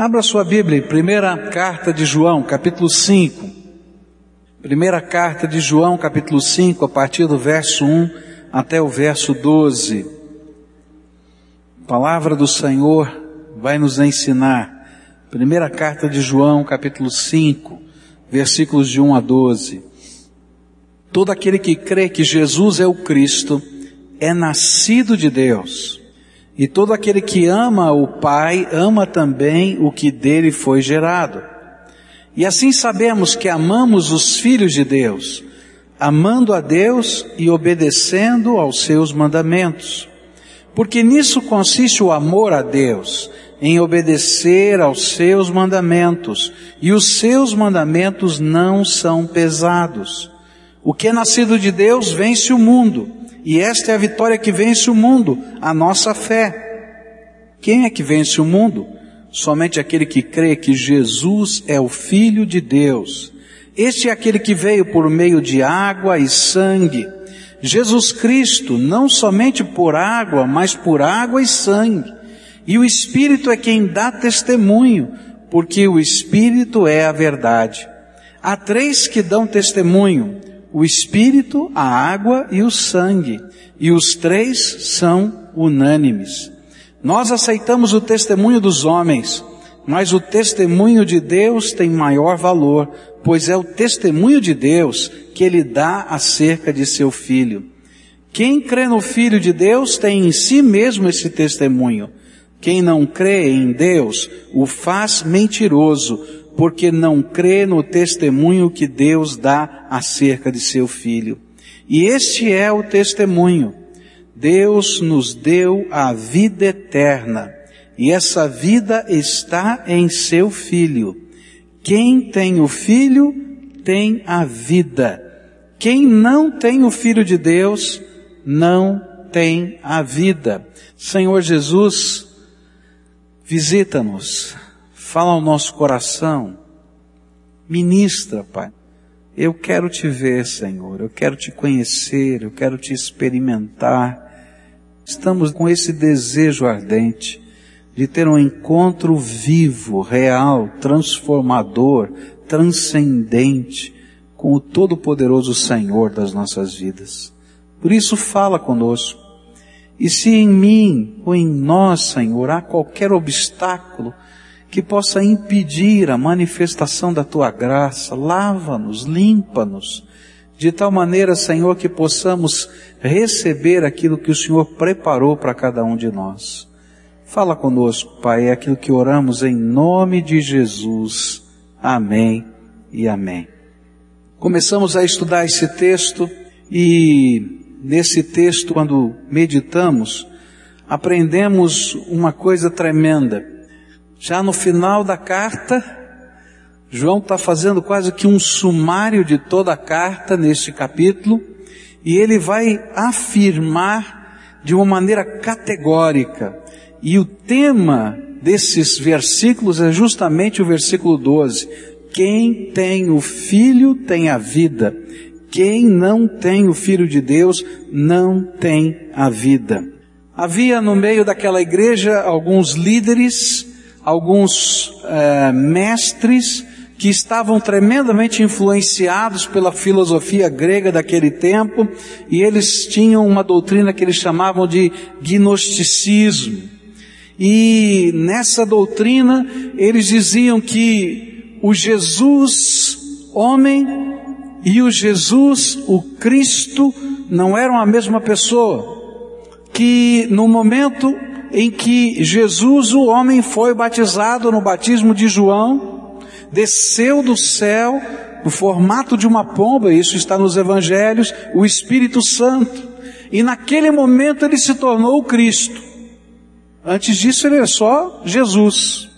Abra sua Bíblia, primeira carta de João, capítulo 5. Primeira carta de João, capítulo 5, a partir do verso 1 até o verso 12. A palavra do Senhor vai nos ensinar. Primeira carta de João, capítulo 5, versículos de 1 a 12. Todo aquele que crê que Jesus é o Cristo é nascido de Deus. E todo aquele que ama o Pai ama também o que dele foi gerado. E assim sabemos que amamos os filhos de Deus, amando a Deus e obedecendo aos seus mandamentos. Porque nisso consiste o amor a Deus, em obedecer aos seus mandamentos, e os seus mandamentos não são pesados. O que é nascido de Deus vence o mundo. E esta é a vitória que vence o mundo, a nossa fé. Quem é que vence o mundo? Somente aquele que crê que Jesus é o Filho de Deus. Este é aquele que veio por meio de água e sangue. Jesus Cristo, não somente por água, mas por água e sangue. E o Espírito é quem dá testemunho, porque o Espírito é a verdade. Há três que dão testemunho, o Espírito, a água e o sangue, e os três são unânimes. Nós aceitamos o testemunho dos homens, mas o testemunho de Deus tem maior valor, pois é o testemunho de Deus que ele dá acerca de seu filho. Quem crê no Filho de Deus tem em si mesmo esse testemunho. Quem não crê em Deus o faz mentiroso, porque não crê no testemunho que Deus dá acerca de seu filho. E este é o testemunho. Deus nos deu a vida eterna, e essa vida está em seu filho. Quem tem o filho tem a vida. Quem não tem o filho de Deus não tem a vida. Senhor Jesus, visita-nos fala ao nosso coração, ministra, Pai. Eu quero te ver, Senhor, eu quero te conhecer, eu quero te experimentar. Estamos com esse desejo ardente de ter um encontro vivo, real, transformador, transcendente com o Todo-Poderoso Senhor das nossas vidas. Por isso fala conosco. E se em mim ou em nós, Senhor, há qualquer obstáculo, que possa impedir a manifestação da tua graça. Lava-nos, limpa-nos, de tal maneira, Senhor, que possamos receber aquilo que o Senhor preparou para cada um de nós. Fala conosco, Pai, é aquilo que oramos em nome de Jesus. Amém e amém. Começamos a estudar esse texto e nesse texto, quando meditamos, aprendemos uma coisa tremenda já no final da carta, João está fazendo quase que um sumário de toda a carta neste capítulo, e ele vai afirmar de uma maneira categórica. E o tema desses versículos é justamente o versículo 12. Quem tem o filho tem a vida. Quem não tem o filho de Deus não tem a vida. Havia no meio daquela igreja alguns líderes alguns é, mestres que estavam tremendamente influenciados pela filosofia grega daquele tempo, e eles tinham uma doutrina que eles chamavam de gnosticismo. E nessa doutrina eles diziam que o Jesus homem e o Jesus, o Cristo, não eram a mesma pessoa. Que no momento em que Jesus, o homem, foi batizado no batismo de João, desceu do céu, no formato de uma pomba, isso está nos evangelhos, o Espírito Santo. E naquele momento ele se tornou o Cristo. Antes disso ele é só Jesus.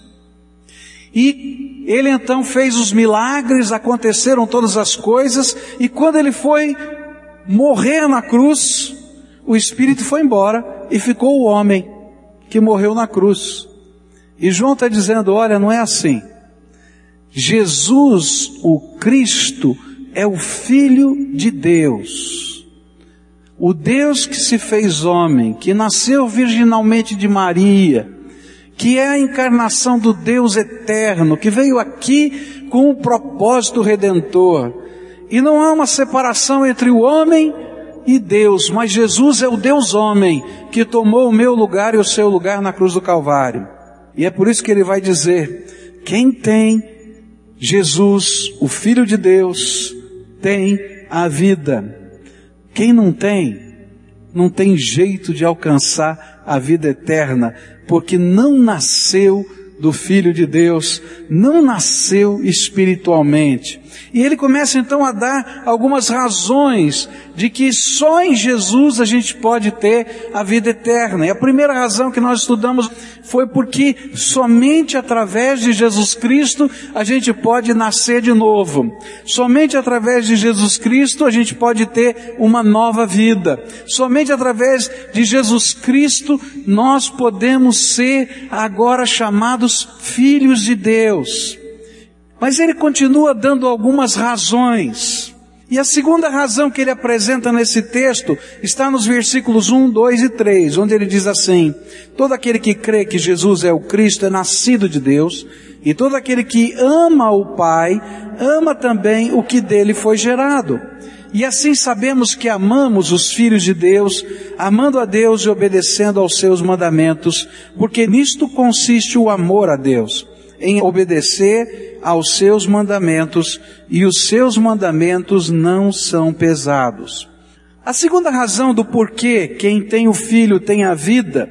E ele então fez os milagres, aconteceram todas as coisas, e quando ele foi morrer na cruz, o Espírito foi embora e ficou o homem que morreu na cruz. E João está dizendo: olha, não é assim. Jesus, o Cristo, é o Filho de Deus. O Deus que se fez homem, que nasceu virginalmente de Maria, que é a encarnação do Deus eterno, que veio aqui com o propósito redentor. E não há uma separação entre o homem e Deus, mas Jesus é o Deus homem que tomou o meu lugar e o seu lugar na cruz do Calvário. E é por isso que ele vai dizer: quem tem Jesus, o Filho de Deus, tem a vida. Quem não tem, não tem jeito de alcançar a vida eterna, porque não nasceu do Filho de Deus, não nasceu espiritualmente. E ele começa então a dar algumas razões de que só em Jesus a gente pode ter a vida eterna. E a primeira razão que nós estudamos foi porque somente através de Jesus Cristo a gente pode nascer de novo. Somente através de Jesus Cristo a gente pode ter uma nova vida. Somente através de Jesus Cristo nós podemos ser agora chamados filhos de Deus. Mas ele continua dando algumas razões. E a segunda razão que ele apresenta nesse texto está nos versículos 1, 2 e 3, onde ele diz assim: Todo aquele que crê que Jesus é o Cristo é nascido de Deus, e todo aquele que ama o Pai, ama também o que dele foi gerado. E assim sabemos que amamos os filhos de Deus, amando a Deus e obedecendo aos seus mandamentos, porque nisto consiste o amor a Deus, em obedecer aos seus mandamentos e os seus mandamentos não são pesados. A segunda razão do porquê quem tem o filho tem a vida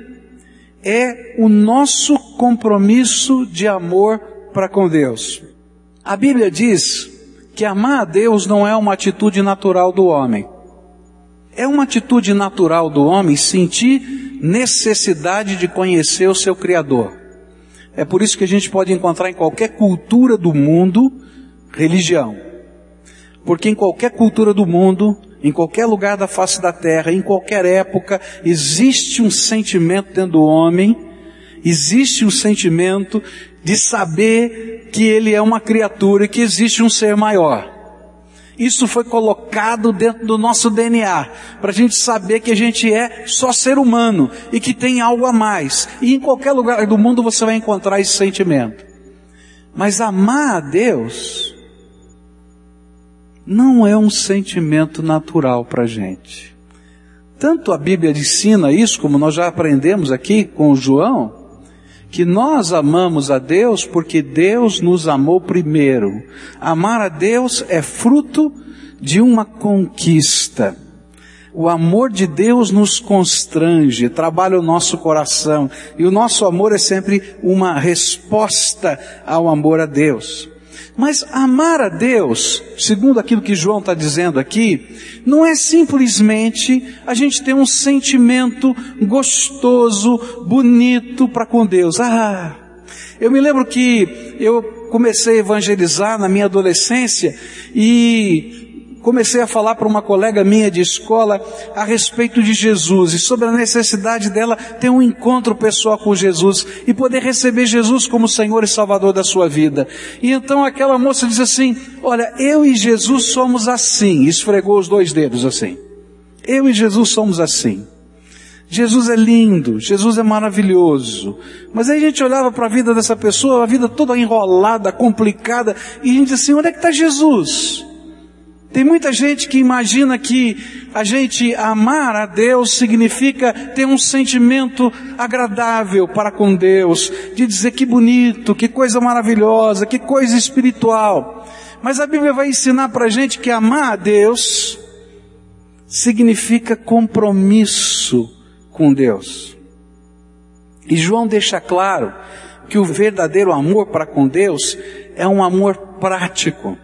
é o nosso compromisso de amor para com Deus. A Bíblia diz que amar a Deus não é uma atitude natural do homem. É uma atitude natural do homem sentir necessidade de conhecer o seu Criador. É por isso que a gente pode encontrar em qualquer cultura do mundo religião. Porque em qualquer cultura do mundo, em qualquer lugar da face da terra, em qualquer época, existe um sentimento dentro do homem, existe um sentimento de saber que ele é uma criatura e que existe um ser maior. Isso foi colocado dentro do nosso DNA, para a gente saber que a gente é só ser humano e que tem algo a mais. E em qualquer lugar do mundo você vai encontrar esse sentimento. Mas amar a Deus não é um sentimento natural para a gente. Tanto a Bíblia ensina isso, como nós já aprendemos aqui com João, que nós amamos a Deus porque Deus nos amou primeiro. Amar a Deus é fruto de uma conquista. O amor de Deus nos constrange, trabalha o nosso coração, e o nosso amor é sempre uma resposta ao amor a Deus. Mas amar a Deus, segundo aquilo que João está dizendo aqui, não é simplesmente a gente ter um sentimento gostoso, bonito para com Deus. Ah, eu me lembro que eu comecei a evangelizar na minha adolescência e comecei a falar para uma colega minha de escola a respeito de Jesus e sobre a necessidade dela ter um encontro pessoal com Jesus e poder receber Jesus como Senhor e Salvador da sua vida. E então aquela moça diz assim: Olha, eu e Jesus somos assim. Esfregou os dois dedos assim. Eu e Jesus somos assim. Jesus é lindo, Jesus é maravilhoso. Mas aí a gente olhava para a vida dessa pessoa, a vida toda enrolada, complicada, e a gente dizia assim: onde é que está Jesus? Tem muita gente que imagina que a gente amar a Deus significa ter um sentimento agradável para com Deus, de dizer que bonito, que coisa maravilhosa, que coisa espiritual. Mas a Bíblia vai ensinar para a gente que amar a Deus significa compromisso com Deus. E João deixa claro que o verdadeiro amor para com Deus é um amor prático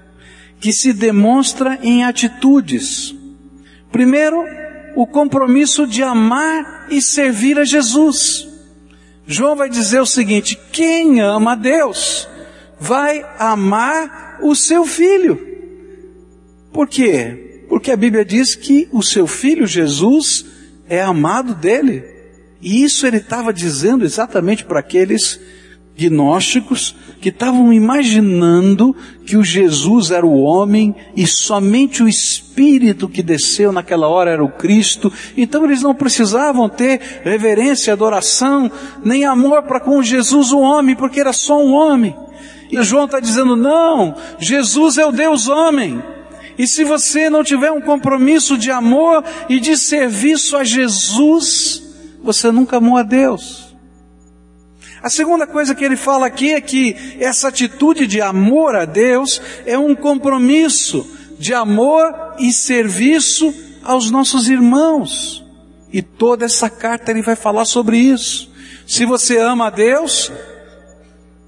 que se demonstra em atitudes. Primeiro, o compromisso de amar e servir a Jesus. João vai dizer o seguinte: quem ama a Deus vai amar o seu filho. Por quê? Porque a Bíblia diz que o seu filho Jesus é amado dele. E isso ele estava dizendo exatamente para aqueles gnósticos que estavam imaginando que o Jesus era o homem e somente o Espírito que desceu naquela hora era o Cristo. Então eles não precisavam ter reverência, adoração, nem amor para com Jesus o homem, porque era só um homem. E João está dizendo, não, Jesus é o Deus homem. E se você não tiver um compromisso de amor e de serviço a Jesus, você nunca amou a Deus. A segunda coisa que ele fala aqui é que essa atitude de amor a Deus é um compromisso de amor e serviço aos nossos irmãos. E toda essa carta ele vai falar sobre isso. Se você ama a Deus,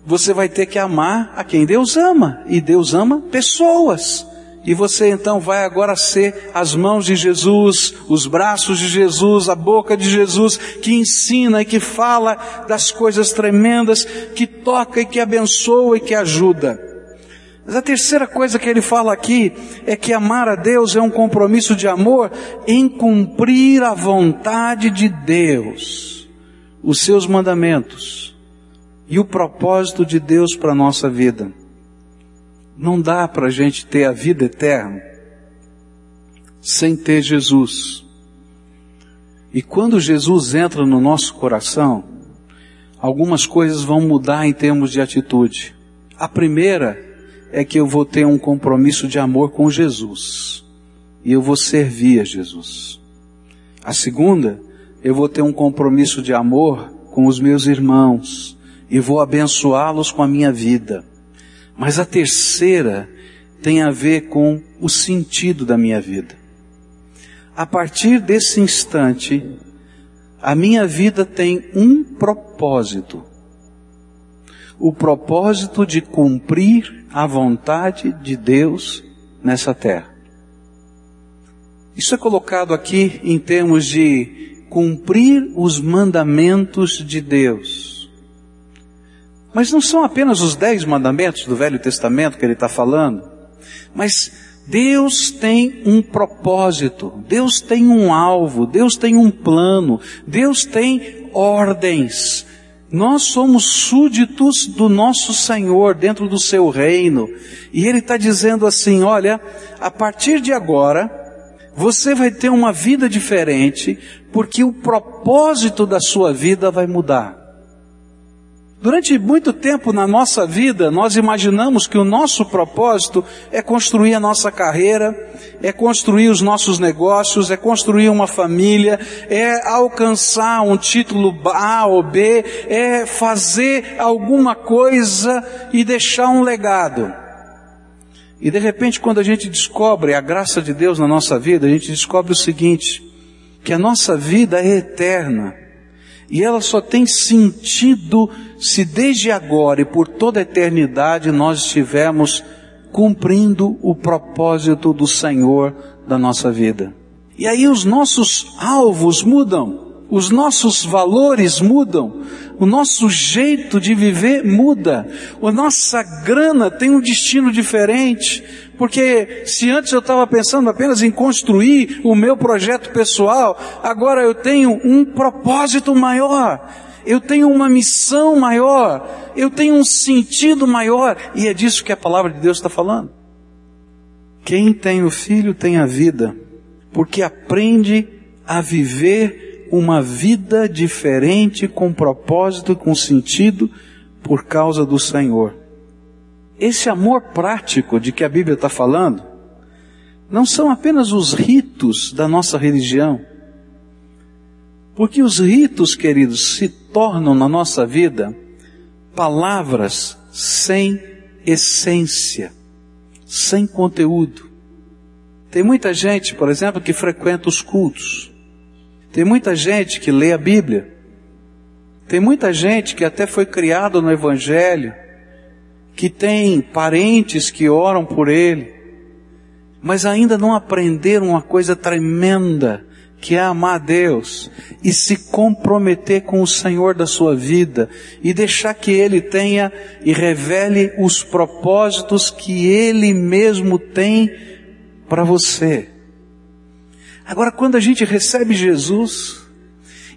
você vai ter que amar a quem Deus ama. E Deus ama pessoas. E você então vai agora ser as mãos de Jesus, os braços de Jesus, a boca de Jesus, que ensina e que fala das coisas tremendas, que toca e que abençoa e que ajuda. Mas a terceira coisa que ele fala aqui é que amar a Deus é um compromisso de amor em cumprir a vontade de Deus, os seus mandamentos e o propósito de Deus para a nossa vida. Não dá para a gente ter a vida eterna sem ter Jesus. E quando Jesus entra no nosso coração, algumas coisas vão mudar em termos de atitude. A primeira é que eu vou ter um compromisso de amor com Jesus. E eu vou servir a Jesus. A segunda, eu vou ter um compromisso de amor com os meus irmãos e vou abençoá-los com a minha vida. Mas a terceira tem a ver com o sentido da minha vida. A partir desse instante, a minha vida tem um propósito. O propósito de cumprir a vontade de Deus nessa terra. Isso é colocado aqui em termos de cumprir os mandamentos de Deus. Mas não são apenas os dez mandamentos do Velho Testamento que ele está falando, mas Deus tem um propósito, Deus tem um alvo, Deus tem um plano, Deus tem ordens. Nós somos súditos do nosso Senhor dentro do seu reino. E Ele está dizendo assim: olha, a partir de agora, você vai ter uma vida diferente, porque o propósito da sua vida vai mudar. Durante muito tempo na nossa vida, nós imaginamos que o nosso propósito é construir a nossa carreira, é construir os nossos negócios, é construir uma família, é alcançar um título A ou B, é fazer alguma coisa e deixar um legado. E de repente, quando a gente descobre a graça de Deus na nossa vida, a gente descobre o seguinte, que a nossa vida é eterna. E ela só tem sentido se desde agora e por toda a eternidade nós estivermos cumprindo o propósito do Senhor da nossa vida. E aí os nossos alvos mudam, os nossos valores mudam, o nosso jeito de viver muda, a nossa grana tem um destino diferente, porque se antes eu estava pensando apenas em construir o meu projeto pessoal, agora eu tenho um propósito maior, eu tenho uma missão maior, eu tenho um sentido maior, e é disso que a palavra de Deus está falando. Quem tem o filho tem a vida, porque aprende a viver uma vida diferente, com propósito, com sentido, por causa do Senhor. Esse amor prático de que a Bíblia está falando, não são apenas os ritos da nossa religião. Porque os ritos, queridos, se tornam na nossa vida palavras sem essência, sem conteúdo. Tem muita gente, por exemplo, que frequenta os cultos. Tem muita gente que lê a Bíblia. Tem muita gente que até foi criado no Evangelho que tem parentes que oram por ele, mas ainda não aprenderam uma coisa tremenda, que é amar a Deus e se comprometer com o Senhor da sua vida e deixar que Ele tenha e revele os propósitos que Ele mesmo tem para você. Agora, quando a gente recebe Jesus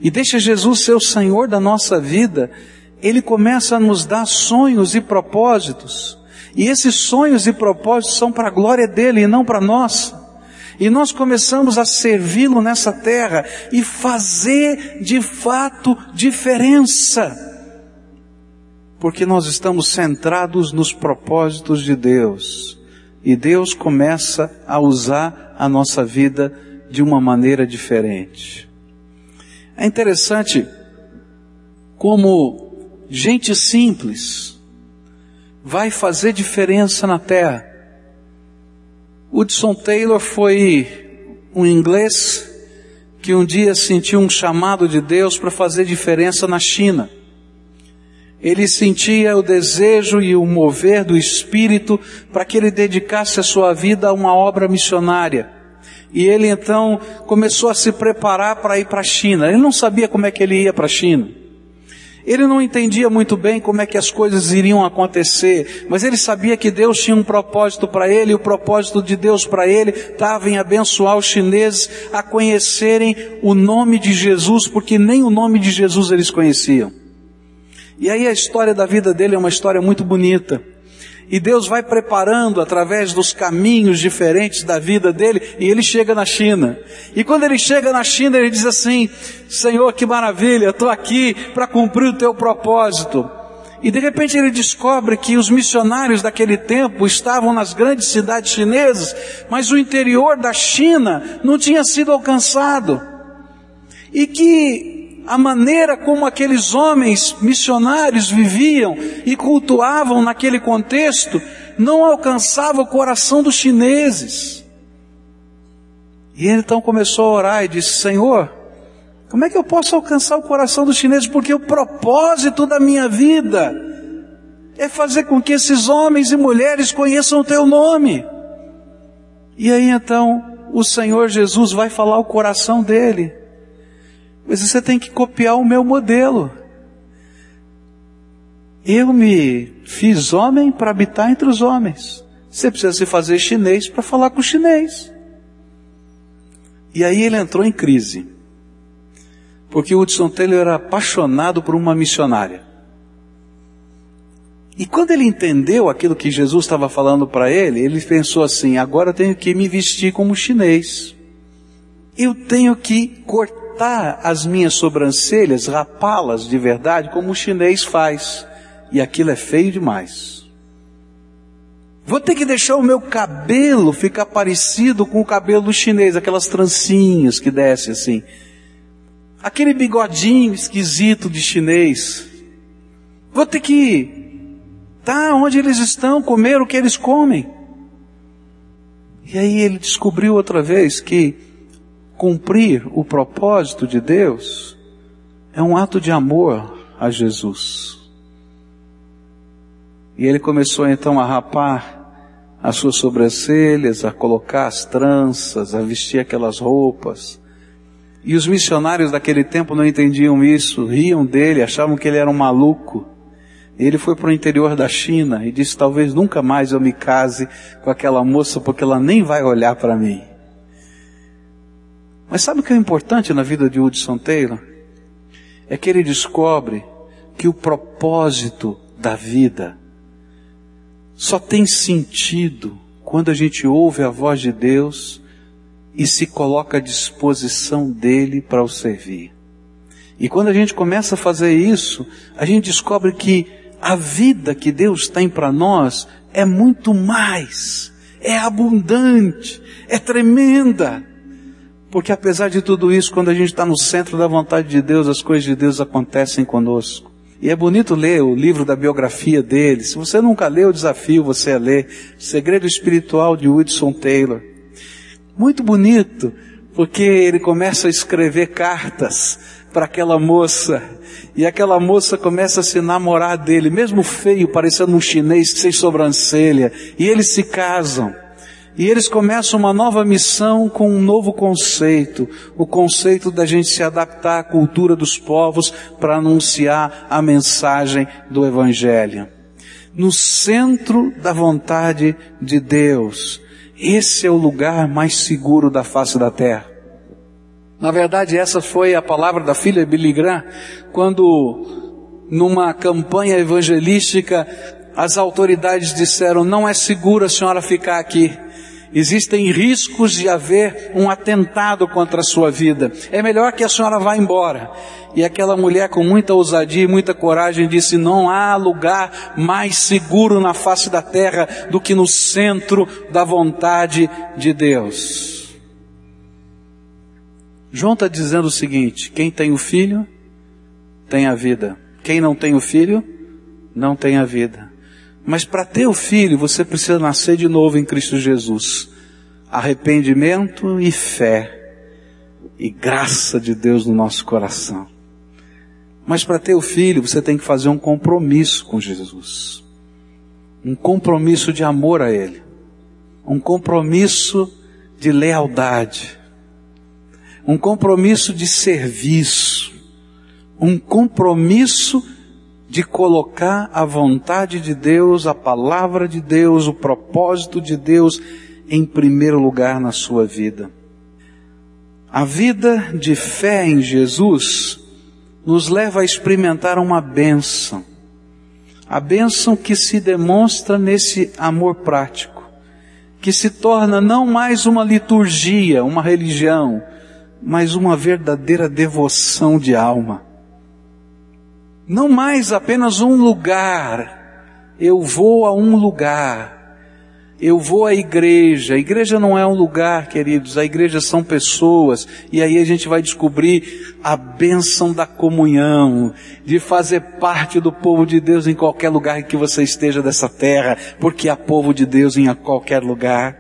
e deixa Jesus ser o Senhor da nossa vida, ele começa a nos dar sonhos e propósitos. E esses sonhos e propósitos são para a glória dele e não para nós. E nós começamos a servi-lo nessa terra e fazer de fato diferença. Porque nós estamos centrados nos propósitos de Deus. E Deus começa a usar a nossa vida de uma maneira diferente. É interessante como gente simples vai fazer diferença na terra. Hudson Taylor foi um inglês que um dia sentiu um chamado de Deus para fazer diferença na China. Ele sentia o desejo e o mover do Espírito para que ele dedicasse a sua vida a uma obra missionária. E ele então começou a se preparar para ir para a China. Ele não sabia como é que ele ia para a China. Ele não entendia muito bem como é que as coisas iriam acontecer, mas ele sabia que Deus tinha um propósito para ele, e o propósito de Deus para ele estava em abençoar os chineses a conhecerem o nome de Jesus, porque nem o nome de Jesus eles conheciam. E aí a história da vida dele é uma história muito bonita. E Deus vai preparando através dos caminhos diferentes da vida dele, e ele chega na China. E quando ele chega na China, ele diz assim: Senhor, que maravilha, estou aqui para cumprir o teu propósito. E de repente ele descobre que os missionários daquele tempo estavam nas grandes cidades chinesas, mas o interior da China não tinha sido alcançado. E que a maneira como aqueles homens missionários viviam e cultuavam naquele contexto não alcançava o coração dos chineses. E ele então começou a orar e disse: Senhor, como é que eu posso alcançar o coração dos chineses? Porque o propósito da minha vida é fazer com que esses homens e mulheres conheçam o teu nome. E aí então o Senhor Jesus vai falar o coração dele. Mas você tem que copiar o meu modelo. Eu me fiz homem para habitar entre os homens. Você precisa se fazer chinês para falar com o chinês. E aí ele entrou em crise. Porque Hudson Taylor era apaixonado por uma missionária. E quando ele entendeu aquilo que Jesus estava falando para ele, ele pensou assim: agora eu tenho que me vestir como chinês. Eu tenho que cortar cortar as minhas sobrancelhas, rapá-las de verdade, como o chinês faz. E aquilo é feio demais. Vou ter que deixar o meu cabelo ficar parecido com o cabelo do chinês, aquelas trancinhas que descem assim. Aquele bigodinho esquisito de chinês. Vou ter que tá onde eles estão, comer o que eles comem. E aí ele descobriu outra vez que cumprir o propósito de Deus é um ato de amor a Jesus. E ele começou então a rapar as suas sobrancelhas, a colocar as tranças, a vestir aquelas roupas. E os missionários daquele tempo não entendiam isso, riam dele, achavam que ele era um maluco. Ele foi para o interior da China e disse: Talvez nunca mais eu me case com aquela moça, porque ela nem vai olhar para mim. Mas sabe o que é importante na vida de Hudson Taylor? É que ele descobre que o propósito da vida só tem sentido quando a gente ouve a voz de Deus e se coloca à disposição dele para o servir. E quando a gente começa a fazer isso, a gente descobre que a vida que Deus tem para nós é muito mais, é abundante, é tremenda. Porque apesar de tudo isso, quando a gente está no centro da vontade de Deus, as coisas de Deus acontecem conosco. E é bonito ler o livro da biografia dele. Se você nunca leu, o desafio você a ler. Segredo Espiritual de Woodson Taylor. Muito bonito, porque ele começa a escrever cartas para aquela moça. E aquela moça começa a se namorar dele, mesmo feio, parecendo um chinês sem sobrancelha. E eles se casam. E eles começam uma nova missão com um novo conceito, o conceito da gente se adaptar à cultura dos povos para anunciar a mensagem do Evangelho. No centro da vontade de Deus, esse é o lugar mais seguro da face da terra. Na verdade, essa foi a palavra da filha Billy Graham, quando numa campanha evangelística, as autoridades disseram: não é seguro a senhora ficar aqui. Existem riscos de haver um atentado contra a sua vida. É melhor que a senhora vá embora. E aquela mulher com muita ousadia e muita coragem disse: Não há lugar mais seguro na face da terra do que no centro da vontade de Deus. João está dizendo o seguinte: quem tem o filho, tem a vida. Quem não tem o filho, não tem a vida. Mas para ter o filho, você precisa nascer de novo em Cristo Jesus. Arrependimento e fé. E graça de Deus no nosso coração. Mas para ter o filho, você tem que fazer um compromisso com Jesus. Um compromisso de amor a Ele. Um compromisso de lealdade. Um compromisso de serviço. Um compromisso de colocar a vontade de Deus, a palavra de Deus, o propósito de Deus em primeiro lugar na sua vida. A vida de fé em Jesus nos leva a experimentar uma bênção. A bênção que se demonstra nesse amor prático, que se torna não mais uma liturgia, uma religião, mas uma verdadeira devoção de alma não mais apenas um lugar. Eu vou a um lugar. Eu vou à igreja. A igreja não é um lugar, queridos. A igreja são pessoas. E aí a gente vai descobrir a bênção da comunhão, de fazer parte do povo de Deus em qualquer lugar que você esteja dessa terra, porque há povo de Deus em qualquer lugar.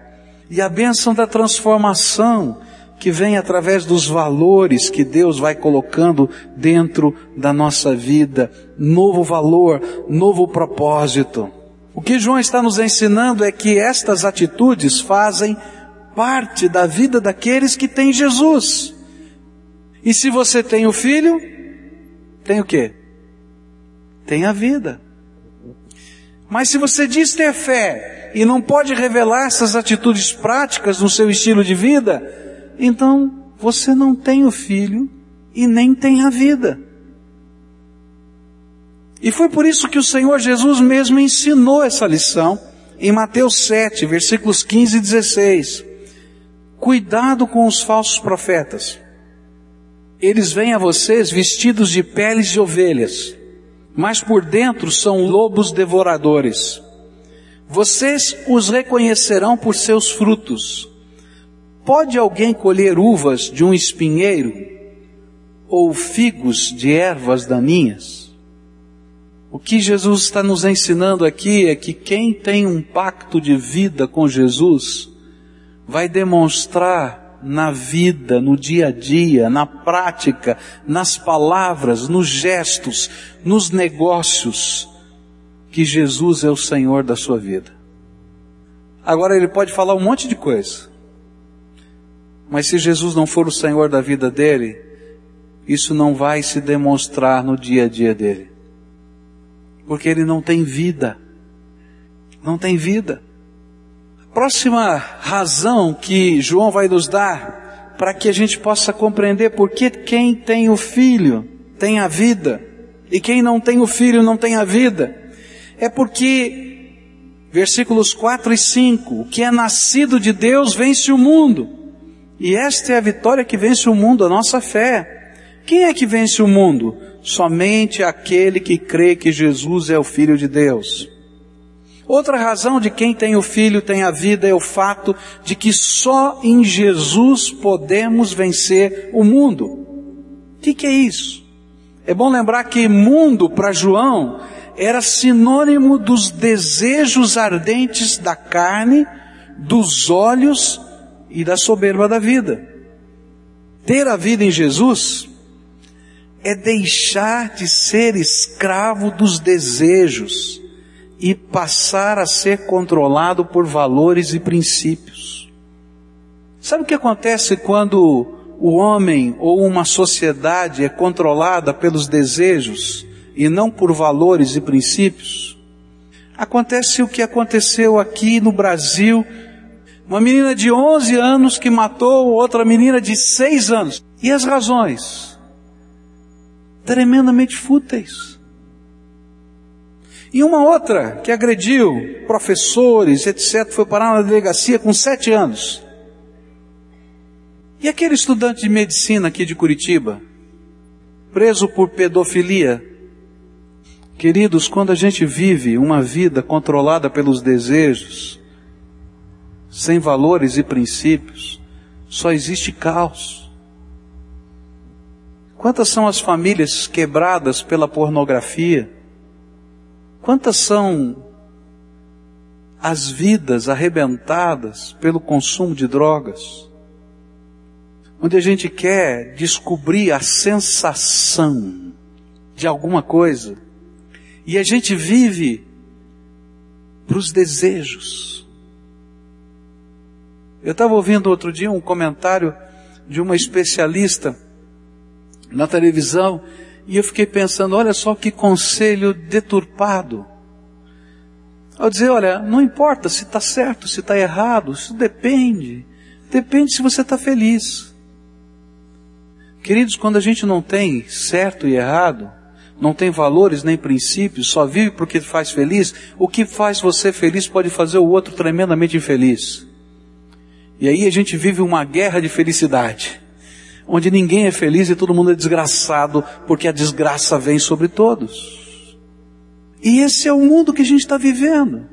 E a bênção da transformação que vem através dos valores que Deus vai colocando dentro da nossa vida. Novo valor, novo propósito. O que João está nos ensinando é que estas atitudes fazem parte da vida daqueles que têm Jesus. E se você tem o filho, tem o quê? Tem a vida. Mas se você diz ter fé e não pode revelar essas atitudes práticas no seu estilo de vida, então você não tem o filho e nem tem a vida. E foi por isso que o Senhor Jesus mesmo ensinou essa lição em Mateus 7, versículos 15 e 16. Cuidado com os falsos profetas. Eles vêm a vocês vestidos de peles de ovelhas, mas por dentro são lobos devoradores. Vocês os reconhecerão por seus frutos. Pode alguém colher uvas de um espinheiro ou figos de ervas daninhas? O que Jesus está nos ensinando aqui é que quem tem um pacto de vida com Jesus vai demonstrar na vida, no dia a dia, na prática, nas palavras, nos gestos, nos negócios, que Jesus é o Senhor da sua vida. Agora ele pode falar um monte de coisa. Mas se Jesus não for o Senhor da vida dele, isso não vai se demonstrar no dia a dia dele. Porque ele não tem vida. Não tem vida. Próxima razão que João vai nos dar para que a gente possa compreender por que quem tem o filho tem a vida e quem não tem o filho não tem a vida é porque versículos 4 e 5, o que é nascido de Deus vence o mundo. E esta é a vitória que vence o mundo, a nossa fé. Quem é que vence o mundo? Somente aquele que crê que Jesus é o Filho de Deus. Outra razão de quem tem o Filho tem a vida é o fato de que só em Jesus podemos vencer o mundo. O que, que é isso? É bom lembrar que mundo para João era sinônimo dos desejos ardentes da carne, dos olhos e da soberba da vida. Ter a vida em Jesus é deixar de ser escravo dos desejos e passar a ser controlado por valores e princípios. Sabe o que acontece quando o homem ou uma sociedade é controlada pelos desejos e não por valores e princípios? Acontece o que aconteceu aqui no Brasil uma menina de 11 anos que matou outra menina de 6 anos. E as razões? Tremendamente fúteis. E uma outra que agrediu professores, etc., foi parar na delegacia com sete anos. E aquele estudante de medicina aqui de Curitiba, preso por pedofilia. Queridos, quando a gente vive uma vida controlada pelos desejos, sem valores e princípios, só existe caos. Quantas são as famílias quebradas pela pornografia? Quantas são as vidas arrebentadas pelo consumo de drogas? Onde a gente quer descobrir a sensação de alguma coisa e a gente vive para os desejos. Eu estava ouvindo outro dia um comentário de uma especialista na televisão e eu fiquei pensando, olha só que conselho deturpado. Ao dizer, olha, não importa se está certo, se está errado, isso depende. Depende se você está feliz. Queridos, quando a gente não tem certo e errado, não tem valores nem princípios, só vive porque faz feliz, o que faz você feliz pode fazer o outro tremendamente infeliz. E aí a gente vive uma guerra de felicidade onde ninguém é feliz e todo mundo é desgraçado, porque a desgraça vem sobre todos. E esse é o mundo que a gente está vivendo.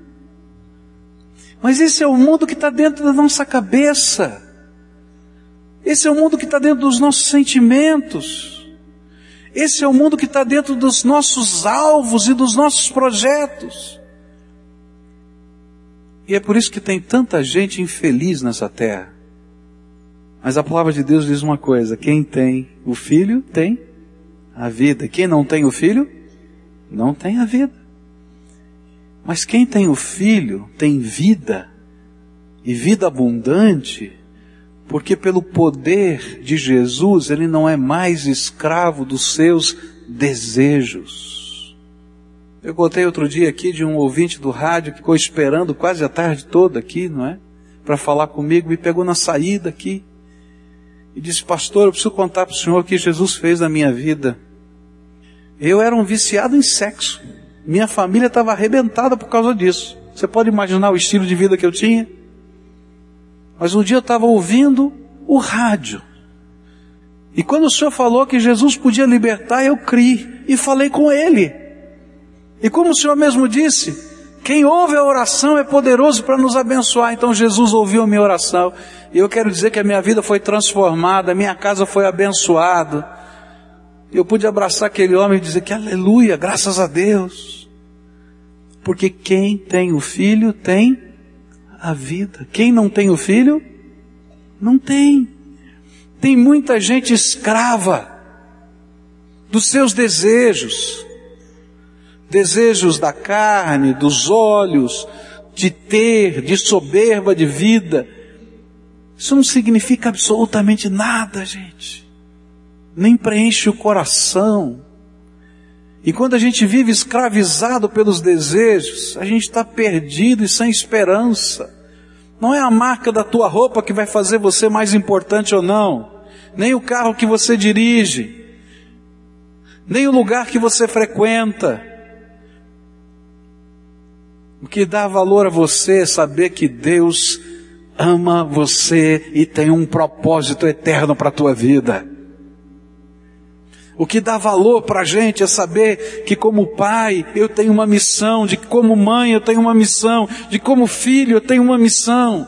Mas esse é o mundo que está dentro da nossa cabeça. Esse é o mundo que está dentro dos nossos sentimentos. Esse é o mundo que está dentro dos nossos alvos e dos nossos projetos. E é por isso que tem tanta gente infeliz nessa terra. Mas a palavra de Deus diz uma coisa: quem tem o filho tem a vida. Quem não tem o filho, não tem a vida. Mas quem tem o filho tem vida, e vida abundante, porque pelo poder de Jesus ele não é mais escravo dos seus desejos. Eu contei outro dia aqui de um ouvinte do rádio que ficou esperando quase a tarde toda aqui, não é? Para falar comigo, me pegou na saída aqui e disse: Pastor, eu preciso contar para o senhor o que Jesus fez na minha vida. Eu era um viciado em sexo. Minha família estava arrebentada por causa disso. Você pode imaginar o estilo de vida que eu tinha? Mas um dia eu estava ouvindo o rádio. E quando o Senhor falou que Jesus podia libertar, eu criei e falei com Ele. E como o Senhor mesmo disse, quem ouve a oração é poderoso para nos abençoar. Então Jesus ouviu a minha oração. E eu quero dizer que a minha vida foi transformada, a minha casa foi abençoada. Eu pude abraçar aquele homem e dizer que aleluia, graças a Deus. Porque quem tem o filho tem a vida. Quem não tem o filho, não tem. Tem muita gente escrava dos seus desejos, desejos da carne, dos olhos, de ter, de soberba de vida. Isso não significa absolutamente nada, gente. Nem preenche o coração. E quando a gente vive escravizado pelos desejos, a gente está perdido e sem esperança. Não é a marca da tua roupa que vai fazer você mais importante ou não, nem o carro que você dirige, nem o lugar que você frequenta. O que dá valor a você é saber que Deus ama você e tem um propósito eterno para a tua vida. O que dá valor para a gente é saber que, como pai, eu tenho uma missão, de que, como mãe, eu tenho uma missão, de como filho, eu tenho uma missão.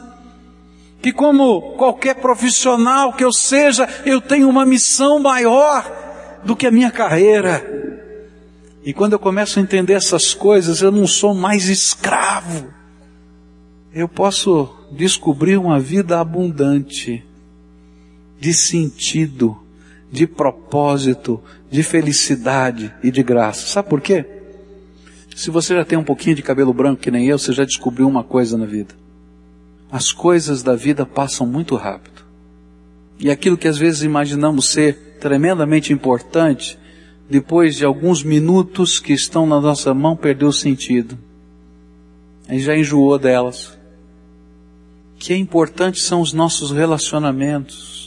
Que, como qualquer profissional que eu seja, eu tenho uma missão maior do que a minha carreira. E quando eu começo a entender essas coisas, eu não sou mais escravo. Eu posso descobrir uma vida abundante, de sentido, de propósito, de felicidade e de graça. Sabe por quê? Se você já tem um pouquinho de cabelo branco que nem eu, você já descobriu uma coisa na vida. As coisas da vida passam muito rápido. E aquilo que às vezes imaginamos ser tremendamente importante, depois de alguns minutos que estão na nossa mão, perdeu o sentido. A gente já enjoou delas. Que é importante são os nossos relacionamentos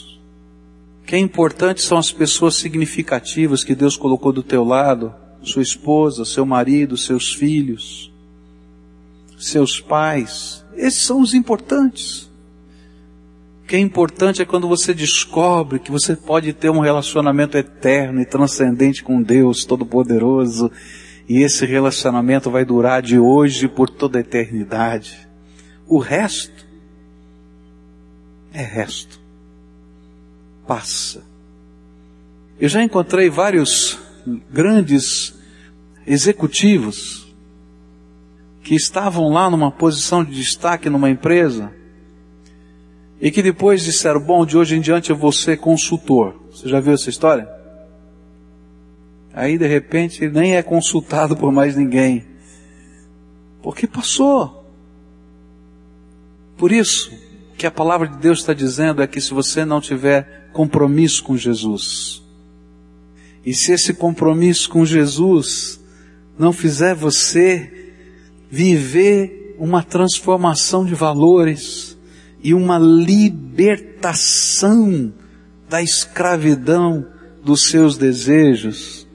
que é importante são as pessoas significativas que Deus colocou do teu lado. sua esposa, seu marido, seus filhos, seus pais. Esses são os importantes. O que é importante é quando você descobre que você pode ter um relacionamento eterno e transcendente com Deus Todo-Poderoso, e esse relacionamento vai durar de hoje por toda a eternidade. O resto é resto. Passa. Eu já encontrei vários grandes executivos que estavam lá numa posição de destaque numa empresa e que depois disseram: Bom, de hoje em diante eu vou ser consultor. Você já viu essa história? Aí de repente ele nem é consultado por mais ninguém, porque passou. Por isso, o que a palavra de Deus está dizendo é que se você não tiver compromisso com Jesus, e se esse compromisso com Jesus não fizer você viver uma transformação de valores e uma libertação da escravidão dos seus desejos,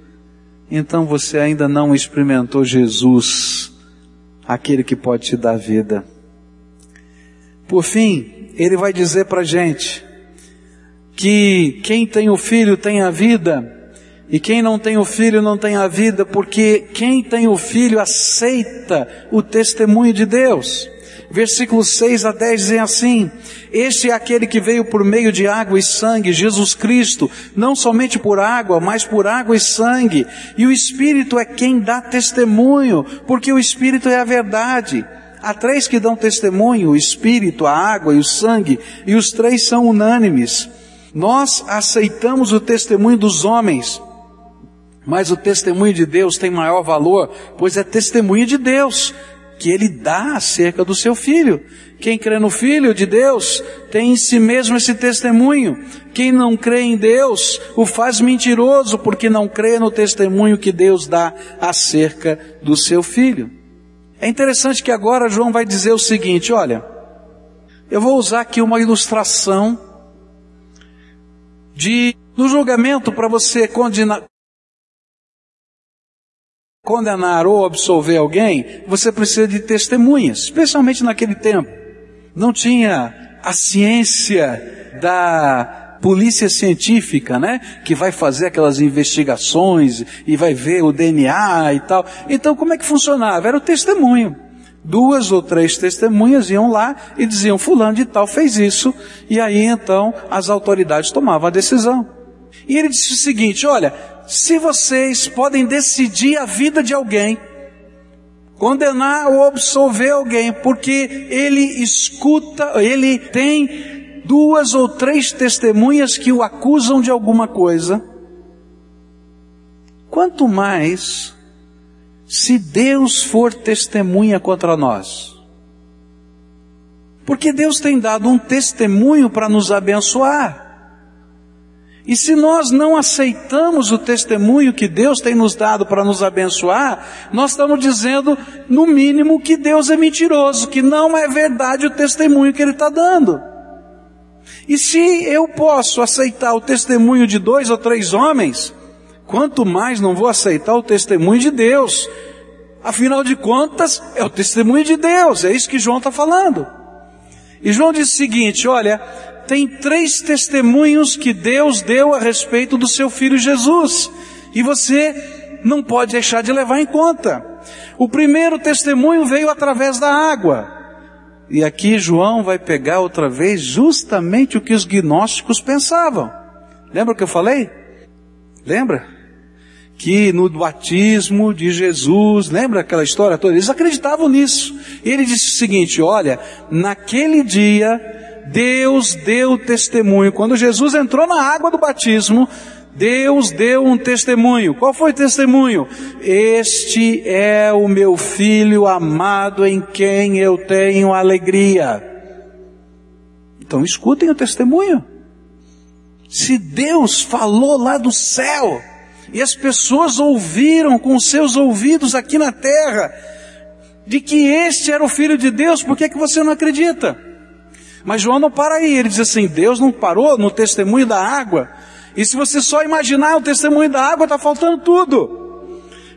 então você ainda não experimentou Jesus, aquele que pode te dar vida. Por fim, ele vai dizer para gente que quem tem o filho tem a vida, e quem não tem o filho não tem a vida, porque quem tem o filho aceita o testemunho de Deus. Versículos 6 a 10 dizem assim: Este é aquele que veio por meio de água e sangue, Jesus Cristo, não somente por água, mas por água e sangue. E o Espírito é quem dá testemunho, porque o Espírito é a verdade. Há três que dão testemunho: o Espírito, a água e o sangue, e os três são unânimes. Nós aceitamos o testemunho dos homens, mas o testemunho de Deus tem maior valor, pois é testemunho de Deus que ele dá acerca do seu filho. Quem crê no filho de Deus tem em si mesmo esse testemunho. Quem não crê em Deus o faz mentiroso porque não crê no testemunho que Deus dá acerca do seu filho. É interessante que agora João vai dizer o seguinte, olha, eu vou usar aqui uma ilustração de no julgamento para você condenar, ou absolver alguém, você precisa de testemunhas, especialmente naquele tempo. Não tinha a ciência da polícia científica, né? Que vai fazer aquelas investigações e vai ver o DNA e tal. Então, como é que funcionava? Era o testemunho. Duas ou três testemunhas iam lá e diziam, fulano de tal fez isso, e aí então as autoridades tomavam a decisão. E ele disse o seguinte, olha, se vocês podem decidir a vida de alguém, condenar ou absolver alguém, porque ele escuta, ele tem duas ou três testemunhas que o acusam de alguma coisa, quanto mais se Deus for testemunha contra nós. Porque Deus tem dado um testemunho para nos abençoar. E se nós não aceitamos o testemunho que Deus tem nos dado para nos abençoar, nós estamos dizendo, no mínimo, que Deus é mentiroso, que não é verdade o testemunho que Ele está dando. E se eu posso aceitar o testemunho de dois ou três homens, quanto mais não vou aceitar o testemunho de Deus. Afinal de contas, é o testemunho de Deus, é isso que João está falando. E João diz o seguinte: olha, tem três testemunhos que Deus deu a respeito do seu filho Jesus. E você não pode deixar de levar em conta. O primeiro testemunho veio através da água. E aqui João vai pegar outra vez justamente o que os gnósticos pensavam. Lembra o que eu falei? Lembra? Que no batismo de Jesus, lembra aquela história toda? Eles acreditavam nisso. E ele disse o seguinte: olha, naquele dia Deus deu testemunho. Quando Jesus entrou na água do batismo, Deus deu um testemunho. Qual foi o testemunho? Este é o meu filho amado em quem eu tenho alegria. Então escutem o testemunho. Se Deus falou lá do céu, e as pessoas ouviram com seus ouvidos aqui na terra, de que este era o Filho de Deus, por que, que você não acredita? Mas João não para aí, ele diz assim: Deus não parou no testemunho da água. E se você só imaginar o testemunho da água, está faltando tudo.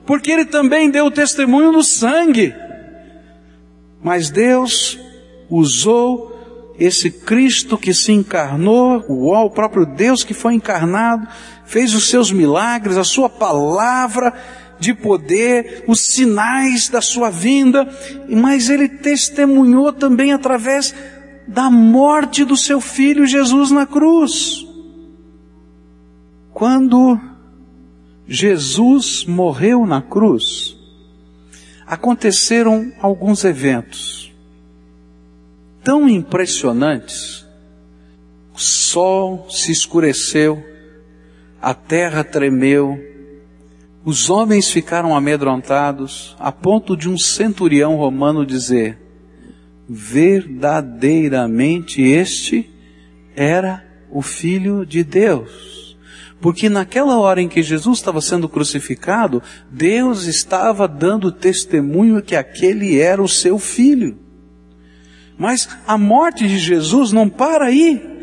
porque ele também deu testemunho do sangue. Mas Deus usou esse Cristo que se encarnou, o próprio Deus que foi encarnado, fez os seus milagres, a sua palavra de poder, os sinais da sua vinda, mas ele testemunhou também através da morte do seu filho Jesus na cruz. Quando Jesus morreu na cruz, aconteceram alguns eventos tão impressionantes. O sol se escureceu, a terra tremeu, os homens ficaram amedrontados, a ponto de um centurião romano dizer: verdadeiramente este era o Filho de Deus. Porque naquela hora em que Jesus estava sendo crucificado, Deus estava dando testemunho que aquele era o seu filho. Mas a morte de Jesus não para aí.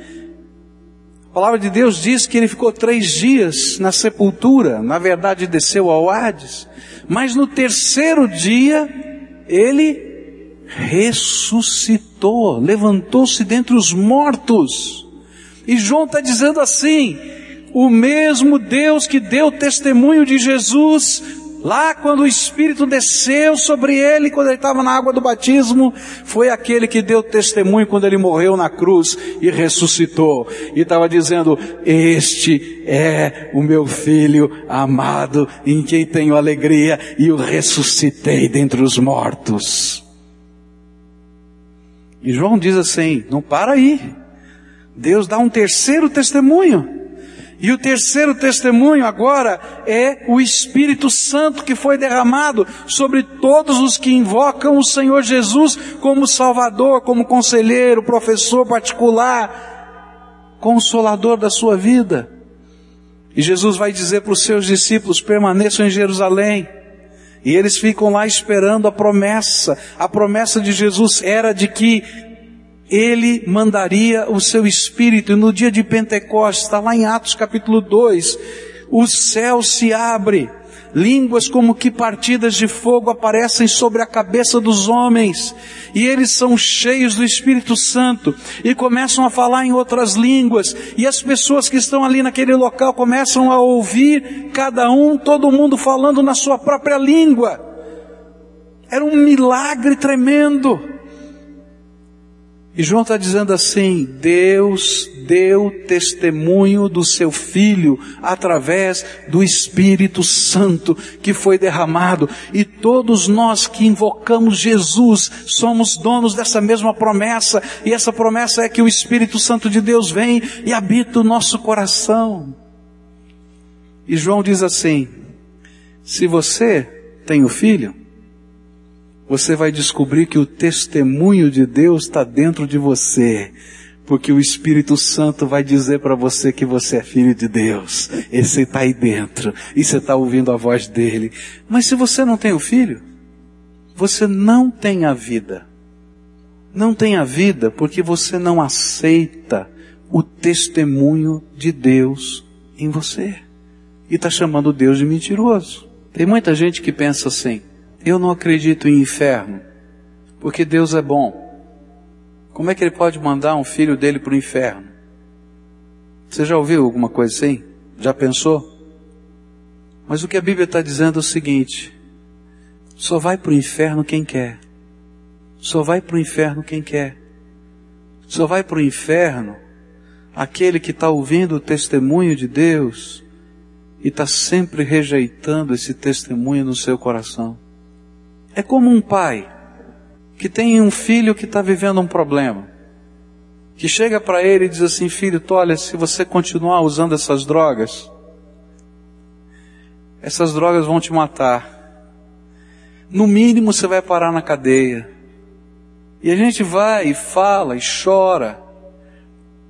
A palavra de Deus diz que ele ficou três dias na sepultura, na verdade desceu ao Hades, mas no terceiro dia ele ressuscitou, levantou-se dentre os mortos. E João está dizendo assim: o mesmo Deus que deu testemunho de Jesus lá quando o Espírito desceu sobre ele, quando ele estava na água do batismo, foi aquele que deu testemunho quando ele morreu na cruz e ressuscitou. E estava dizendo: Este é o meu filho amado, em quem tenho alegria, e o ressuscitei dentre os mortos. E João diz assim: Não para aí. Deus dá um terceiro testemunho. E o terceiro testemunho agora é o Espírito Santo que foi derramado sobre todos os que invocam o Senhor Jesus como Salvador, como conselheiro, professor particular, consolador da sua vida. E Jesus vai dizer para os seus discípulos: permaneçam em Jerusalém. E eles ficam lá esperando a promessa. A promessa de Jesus era de que ele mandaria o seu espírito. E no dia de Pentecostes, está lá em Atos capítulo 2, o céu se abre, línguas como que partidas de fogo aparecem sobre a cabeça dos homens, e eles são cheios do Espírito Santo, e começam a falar em outras línguas, e as pessoas que estão ali naquele local começam a ouvir, cada um, todo mundo falando na sua própria língua. Era um milagre tremendo. E João está dizendo assim: Deus deu testemunho do seu Filho através do Espírito Santo que foi derramado, e todos nós que invocamos Jesus somos donos dessa mesma promessa, e essa promessa é que o Espírito Santo de Deus vem e habita o nosso coração. E João diz assim: se você tem o Filho, você vai descobrir que o testemunho de Deus está dentro de você. Porque o Espírito Santo vai dizer para você que você é filho de Deus. Esse está aí dentro. E você está ouvindo a voz dele. Mas se você não tem o filho, você não tem a vida. Não tem a vida porque você não aceita o testemunho de Deus em você. E está chamando Deus de mentiroso. Tem muita gente que pensa assim, eu não acredito em inferno, porque Deus é bom. Como é que ele pode mandar um filho dele para o inferno? Você já ouviu alguma coisa assim? Já pensou? Mas o que a Bíblia está dizendo é o seguinte: só vai para o inferno quem quer. Só vai para o inferno quem quer. Só vai para o inferno aquele que está ouvindo o testemunho de Deus e está sempre rejeitando esse testemunho no seu coração. É como um pai que tem um filho que está vivendo um problema, que chega para ele e diz assim: Filho, olha, se você continuar usando essas drogas, essas drogas vão te matar. No mínimo você vai parar na cadeia. E a gente vai e fala e chora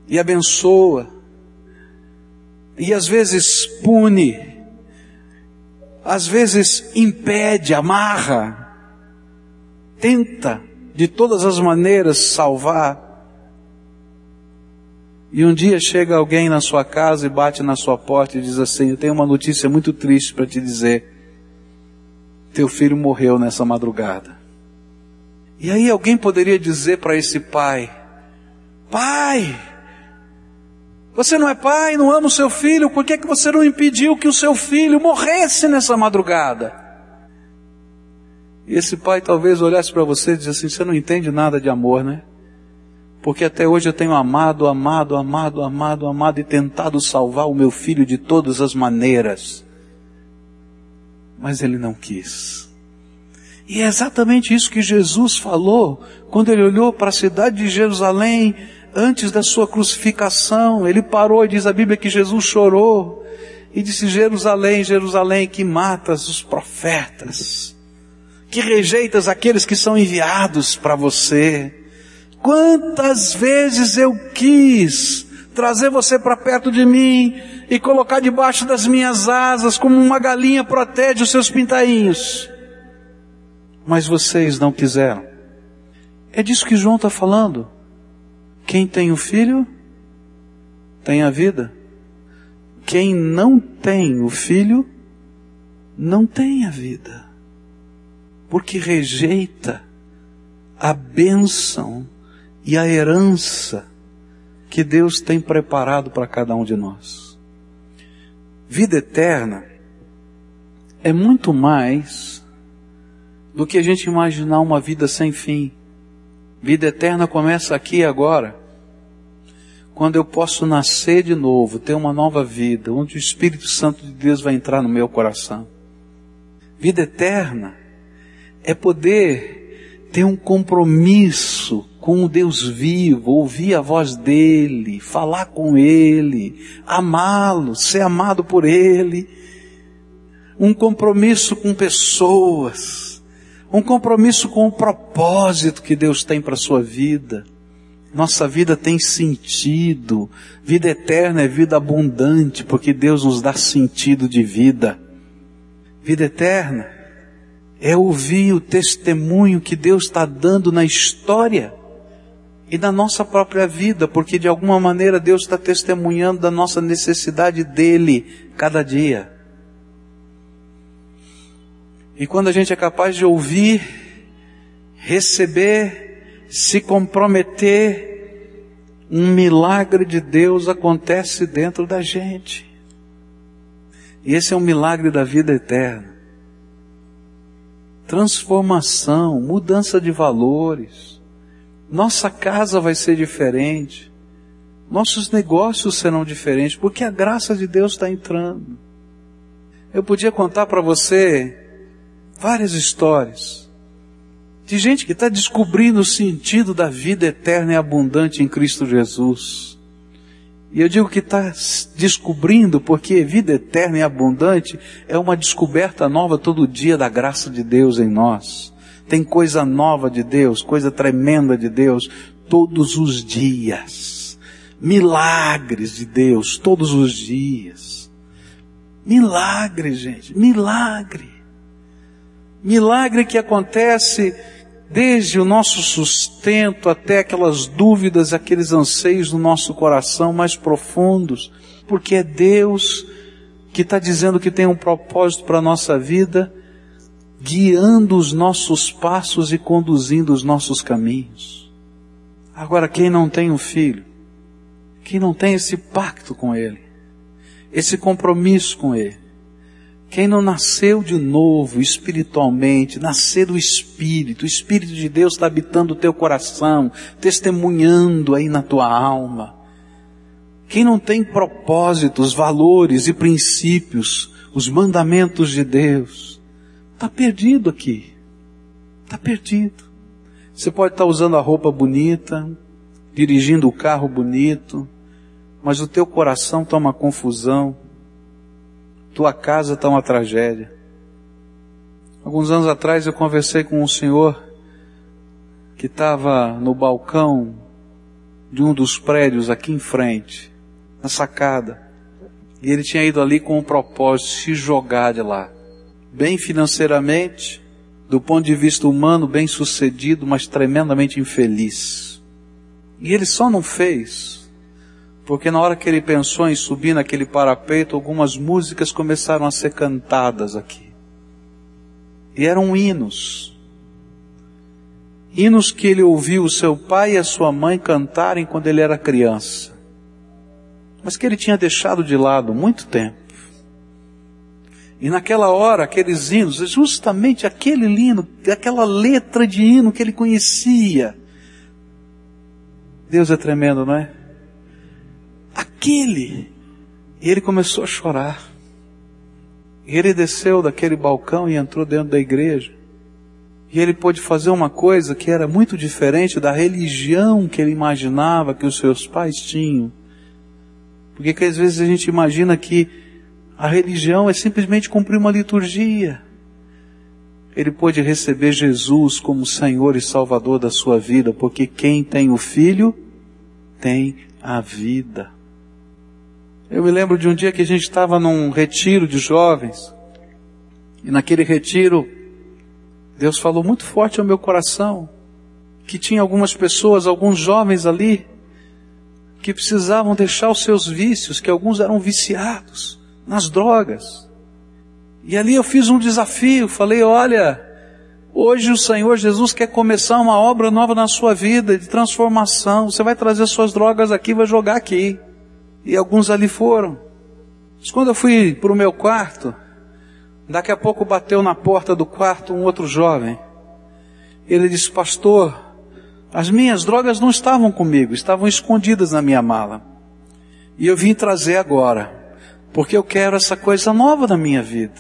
e abençoa e às vezes pune, às vezes impede, amarra, tenta de todas as maneiras salvar. E um dia chega alguém na sua casa e bate na sua porta e diz assim: Eu tenho uma notícia muito triste para te dizer. teu filho morreu nessa madrugada. E aí alguém poderia dizer para esse pai: Pai, você não é pai, não ama o seu filho, por que, que você não impediu que o seu filho morresse nessa madrugada? Esse pai talvez olhasse para você e dissesse assim: Você não entende nada de amor, né? Porque até hoje eu tenho amado, amado, amado, amado, amado e tentado salvar o meu filho de todas as maneiras. Mas ele não quis. E é exatamente isso que Jesus falou quando ele olhou para a cidade de Jerusalém antes da sua crucificação. Ele parou e diz a Bíblia que Jesus chorou e disse: Jerusalém, Jerusalém, que matas os profetas, que rejeitas aqueles que são enviados para você. Quantas vezes eu quis trazer você para perto de mim e colocar debaixo das minhas asas, como uma galinha protege os seus pintainhos mas vocês não quiseram. É disso que João está falando. Quem tem o filho, tem a vida. Quem não tem o filho, não tem a vida. Porque rejeita a bênção e a herança que Deus tem preparado para cada um de nós. Vida eterna é muito mais do que a gente imaginar uma vida sem fim. Vida eterna começa aqui e agora. Quando eu posso nascer de novo, ter uma nova vida, onde o Espírito Santo de Deus vai entrar no meu coração. Vida eterna é poder ter um compromisso com o Deus vivo, ouvir a voz dele, falar com ele, amá-lo, ser amado por ele. Um compromisso com pessoas um compromisso com o propósito que Deus tem para a sua vida. Nossa vida tem sentido. Vida eterna é vida abundante, porque Deus nos dá sentido de vida. Vida eterna é ouvir o testemunho que Deus está dando na história e na nossa própria vida, porque de alguma maneira Deus está testemunhando da nossa necessidade dele cada dia. E quando a gente é capaz de ouvir, receber, se comprometer, um milagre de Deus acontece dentro da gente. E esse é um milagre da vida eterna. Transformação, mudança de valores. Nossa casa vai ser diferente. Nossos negócios serão diferentes, porque a graça de Deus está entrando. Eu podia contar para você várias histórias de gente que está descobrindo o sentido da vida eterna e abundante em Cristo Jesus. E eu digo que está descobrindo porque vida eterna e abundante é uma descoberta nova todo dia da graça de Deus em nós. Tem coisa nova de Deus, coisa tremenda de Deus todos os dias. Milagres de Deus todos os dias. Milagre, gente, milagre. Milagre que acontece desde o nosso sustento até aquelas dúvidas, aqueles anseios no nosso coração mais profundos, porque é Deus que está dizendo que tem um propósito para a nossa vida, guiando os nossos passos e conduzindo os nossos caminhos. Agora, quem não tem um filho, quem não tem esse pacto com Ele, esse compromisso com Ele, quem não nasceu de novo espiritualmente, nascer do Espírito, o Espírito de Deus está habitando o teu coração, testemunhando aí na tua alma. Quem não tem propósitos, valores e princípios, os mandamentos de Deus, está perdido aqui. Está perdido. Você pode estar usando a roupa bonita, dirigindo o carro bonito, mas o teu coração está uma confusão tua casa está uma tragédia. Alguns anos atrás eu conversei com um senhor que estava no balcão de um dos prédios aqui em frente, na sacada. E ele tinha ido ali com o propósito de se jogar de lá. Bem financeiramente, do ponto de vista humano, bem sucedido, mas tremendamente infeliz. E ele só não fez porque na hora que ele pensou em subir naquele parapeito, algumas músicas começaram a ser cantadas aqui. E eram hinos. Hinos que ele ouviu o seu pai e a sua mãe cantarem quando ele era criança. Mas que ele tinha deixado de lado muito tempo. E naquela hora, aqueles hinos, justamente aquele hino, aquela letra de hino que ele conhecia. Deus é tremendo, não é? Aquele. E ele começou a chorar. E ele desceu daquele balcão e entrou dentro da igreja. E ele pôde fazer uma coisa que era muito diferente da religião que ele imaginava que os seus pais tinham. Porque que às vezes a gente imagina que a religião é simplesmente cumprir uma liturgia. Ele pôde receber Jesus como Senhor e Salvador da sua vida, porque quem tem o Filho tem a vida. Eu me lembro de um dia que a gente estava num retiro de jovens, e naquele retiro, Deus falou muito forte ao meu coração, que tinha algumas pessoas, alguns jovens ali, que precisavam deixar os seus vícios, que alguns eram viciados nas drogas. E ali eu fiz um desafio, falei, olha, hoje o Senhor Jesus quer começar uma obra nova na sua vida, de transformação. Você vai trazer suas drogas aqui, vai jogar aqui. E alguns ali foram. Mas quando eu fui para o meu quarto, daqui a pouco bateu na porta do quarto um outro jovem. Ele disse, pastor, as minhas drogas não estavam comigo, estavam escondidas na minha mala. E eu vim trazer agora porque eu quero essa coisa nova na minha vida.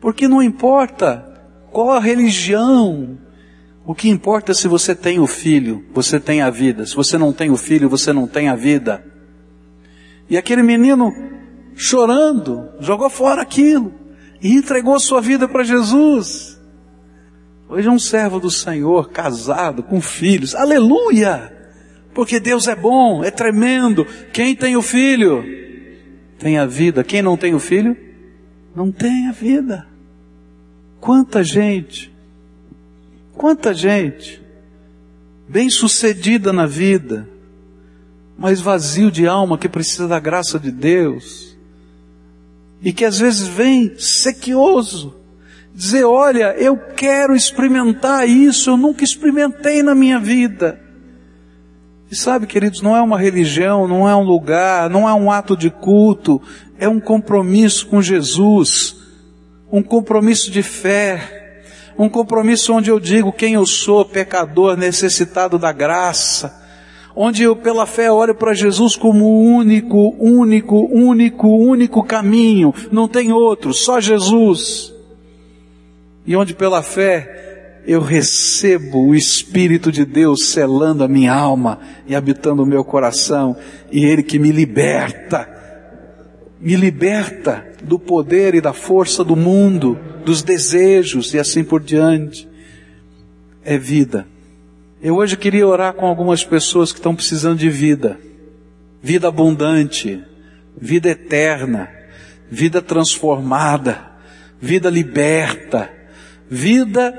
Porque não importa qual a religião, o que importa é se você tem o filho, você tem a vida. Se você não tem o filho, você não tem a vida. E aquele menino, chorando, jogou fora aquilo e entregou sua vida para Jesus. Hoje é um servo do Senhor, casado, com filhos. Aleluia! Porque Deus é bom, é tremendo. Quem tem o filho? tem a vida. Quem não tem o filho, não tem a vida. Quanta gente, quanta gente, bem sucedida na vida, mas vazio de alma que precisa da graça de Deus, e que às vezes vem sequioso, dizer: Olha, eu quero experimentar isso, eu nunca experimentei na minha vida. E sabe, queridos, não é uma religião, não é um lugar, não é um ato de culto, é um compromisso com Jesus, um compromisso de fé, um compromisso onde eu digo quem eu sou, pecador, necessitado da graça, onde eu pela fé olho para Jesus como o único, único, único, único caminho, não tem outro, só Jesus. E onde pela fé eu recebo o Espírito de Deus selando a minha alma e habitando o meu coração, e Ele que me liberta, me liberta do poder e da força do mundo, dos desejos e assim por diante. É vida. Eu hoje queria orar com algumas pessoas que estão precisando de vida, vida abundante, vida eterna, vida transformada, vida liberta, vida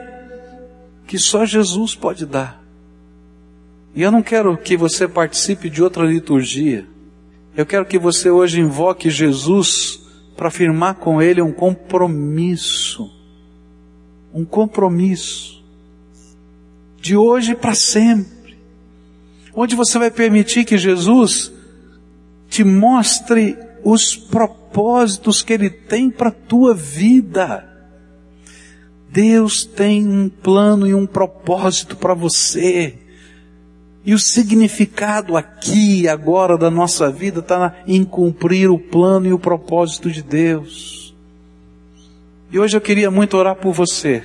que só Jesus pode dar. E eu não quero que você participe de outra liturgia. Eu quero que você hoje invoque Jesus para firmar com Ele um compromisso. Um compromisso. De hoje para sempre. Onde você vai permitir que Jesus te mostre os propósitos que Ele tem para a tua vida. Deus tem um plano e um propósito para você. E o significado aqui, agora da nossa vida, está em cumprir o plano e o propósito de Deus. E hoje eu queria muito orar por você.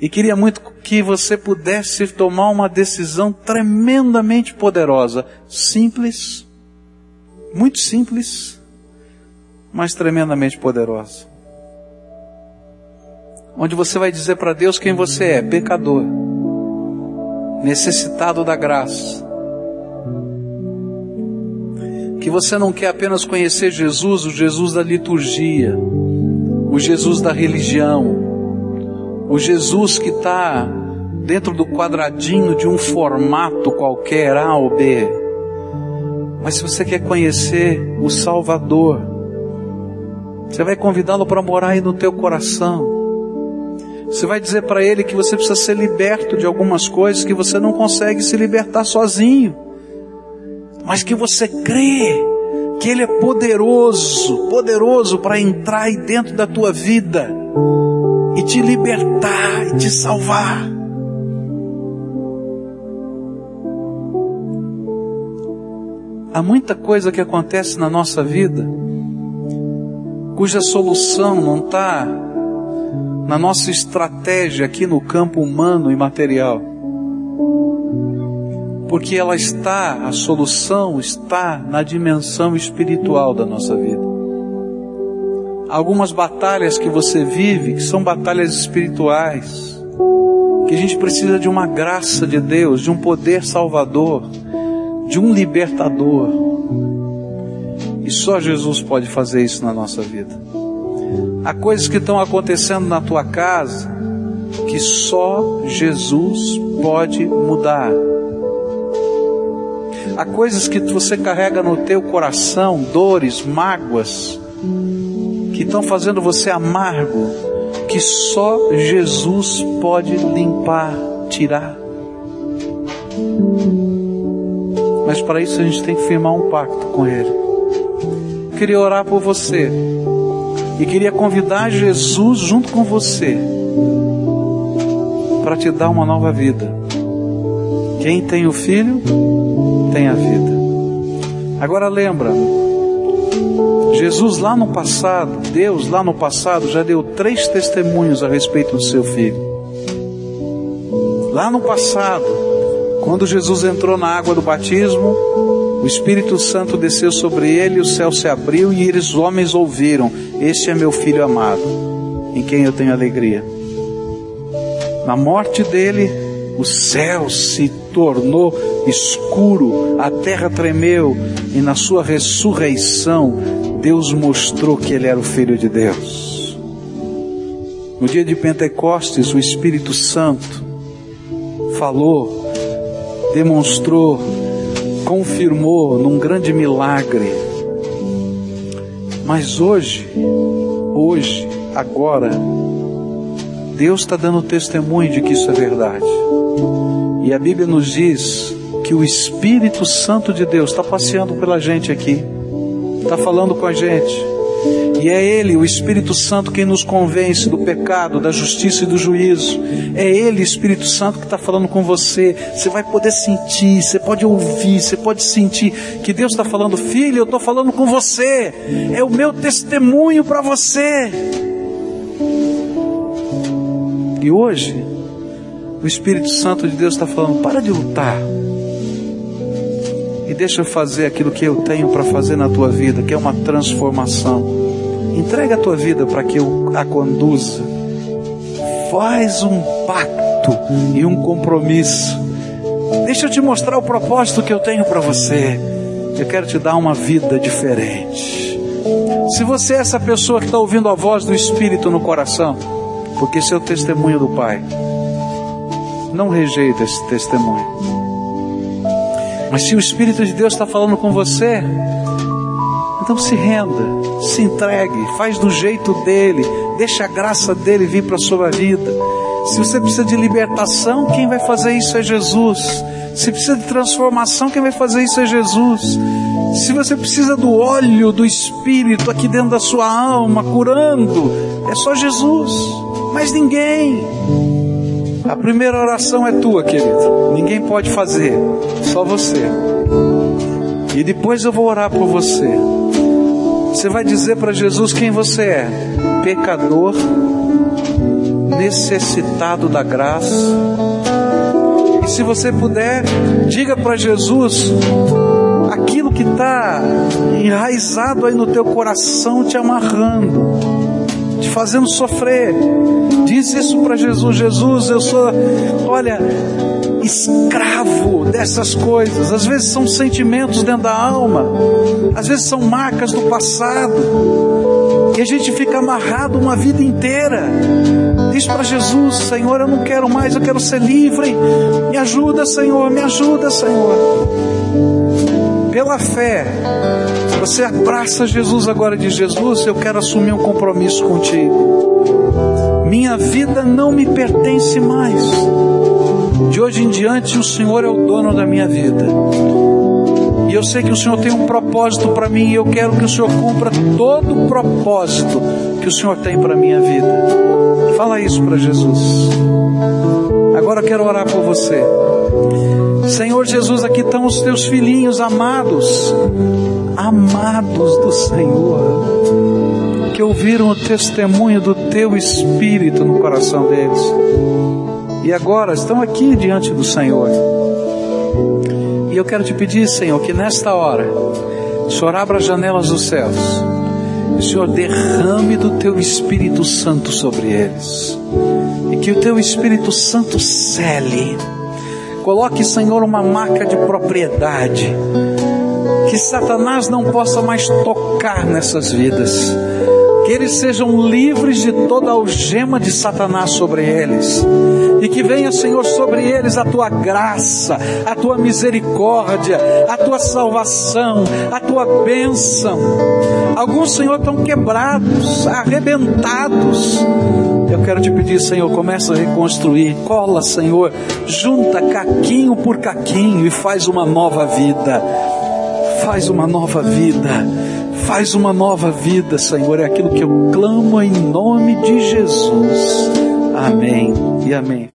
E queria muito que você pudesse tomar uma decisão tremendamente poderosa. Simples, muito simples, mas tremendamente poderosa. Onde você vai dizer para Deus quem você é: pecador, necessitado da graça. Que você não quer apenas conhecer Jesus, o Jesus da liturgia, o Jesus da religião, o Jesus que está dentro do quadradinho de um formato qualquer, A ou B. Mas se você quer conhecer o Salvador, você vai convidá-lo para morar aí no teu coração Você vai dizer para ele que você precisa ser liberto de algumas coisas que você não consegue se libertar sozinho. Mas que você crê que ele é poderoso, poderoso para entrar aí dentro da tua vida e te libertar e te salvar. Há muita coisa que acontece na nossa vida cuja solução não está na nossa estratégia aqui no campo humano e material. Porque ela está, a solução está na dimensão espiritual da nossa vida. Algumas batalhas que você vive, que são batalhas espirituais, que a gente precisa de uma graça de Deus, de um poder salvador, de um libertador. E só Jesus pode fazer isso na nossa vida. Há coisas que estão acontecendo na tua casa que só Jesus pode mudar. Há coisas que você carrega no teu coração, dores, mágoas, que estão fazendo você amargo, que só Jesus pode limpar, tirar. Mas para isso a gente tem que firmar um pacto com Ele. Eu queria orar por você e queria convidar Jesus junto com você para te dar uma nova vida. Quem tem o filho tem a vida. Agora lembra, Jesus lá no passado, Deus lá no passado já deu três testemunhos a respeito do seu filho. Lá no passado, quando Jesus entrou na água do batismo, o Espírito Santo desceu sobre ele, o céu se abriu e eles homens ouviram: Este é meu filho amado, em quem eu tenho alegria. Na morte dele, o céu se tornou escuro, a terra tremeu e na sua ressurreição Deus mostrou que ele era o filho de Deus. No dia de Pentecostes, o Espírito Santo falou, demonstrou, confirmou num grande milagre. Mas hoje, hoje, agora, Deus está dando testemunho de que isso é verdade. E a Bíblia nos diz que o Espírito Santo de Deus está passeando pela gente aqui, está falando com a gente. E é Ele, o Espírito Santo, quem nos convence do pecado, da justiça e do juízo. É Ele, Espírito Santo, que está falando com você. Você vai poder sentir, você pode ouvir, você pode sentir que Deus está falando, filho, eu estou falando com você. É o meu testemunho para você. E hoje, o Espírito Santo de Deus está falando: para de lutar. E deixa eu fazer aquilo que eu tenho para fazer na tua vida, que é uma transformação. Entrega a tua vida para que eu a conduza. Faz um pacto e um compromisso. Deixa eu te mostrar o propósito que eu tenho para você. Eu quero te dar uma vida diferente. Se você é essa pessoa que está ouvindo a voz do Espírito no coração, porque esse é o testemunho do Pai. Não rejeita esse testemunho. Mas se o Espírito de Deus está falando com você, então se renda, se entregue, faz do jeito dele, deixa a graça dele vir para a sua vida. Se você precisa de libertação, quem vai fazer isso é Jesus. Se precisa de transformação, quem vai fazer isso é Jesus. Se você precisa do óleo do Espírito aqui dentro da sua alma, curando, é só Jesus, mais ninguém. A primeira oração é tua, querido. Ninguém pode fazer, só você. E depois eu vou orar por você. Você vai dizer para Jesus quem você é: pecador, necessitado da graça. E se você puder, diga para Jesus aquilo que está enraizado aí no teu coração, te amarrando, te fazendo sofrer. Diz isso para Jesus: Jesus, eu sou, olha, escravo dessas coisas. Às vezes são sentimentos dentro da alma, às vezes são marcas do passado, e a gente fica amarrado uma vida inteira. Diz para Jesus: Senhor, eu não quero mais, eu quero ser livre. Me ajuda, Senhor, me ajuda, Senhor. Pela fé, você abraça Jesus agora de Jesus, eu quero assumir um compromisso contigo Minha vida não me pertence mais. De hoje em diante, o Senhor é o dono da minha vida. E eu sei que o Senhor tem um propósito para mim e eu quero que o Senhor cumpra todo o propósito que o Senhor tem para minha vida. Fala isso para Jesus. Agora eu quero orar por você. Senhor Jesus, aqui estão os teus filhinhos amados, amados do Senhor, que ouviram o testemunho do teu Espírito no coração deles. E agora estão aqui diante do Senhor. E eu quero te pedir, Senhor, que nesta hora, o Senhor abra as janelas dos céus. O Senhor derrame do teu Espírito Santo sobre eles. E que o teu Espírito Santo cele. Coloque, Senhor, uma marca de propriedade. Que Satanás não possa mais tocar nessas vidas que eles sejam livres de toda algema de Satanás sobre eles, e que venha, Senhor, sobre eles a tua graça, a tua misericórdia, a tua salvação, a tua bênção. Alguns, Senhor, estão quebrados, arrebentados. Eu quero te pedir, Senhor, começa a reconstruir, cola, Senhor, junta caquinho por caquinho e faz uma nova vida. Faz uma nova vida Faz uma nova vida, Senhor, é aquilo que eu clamo em nome de Jesus. Amém e amém.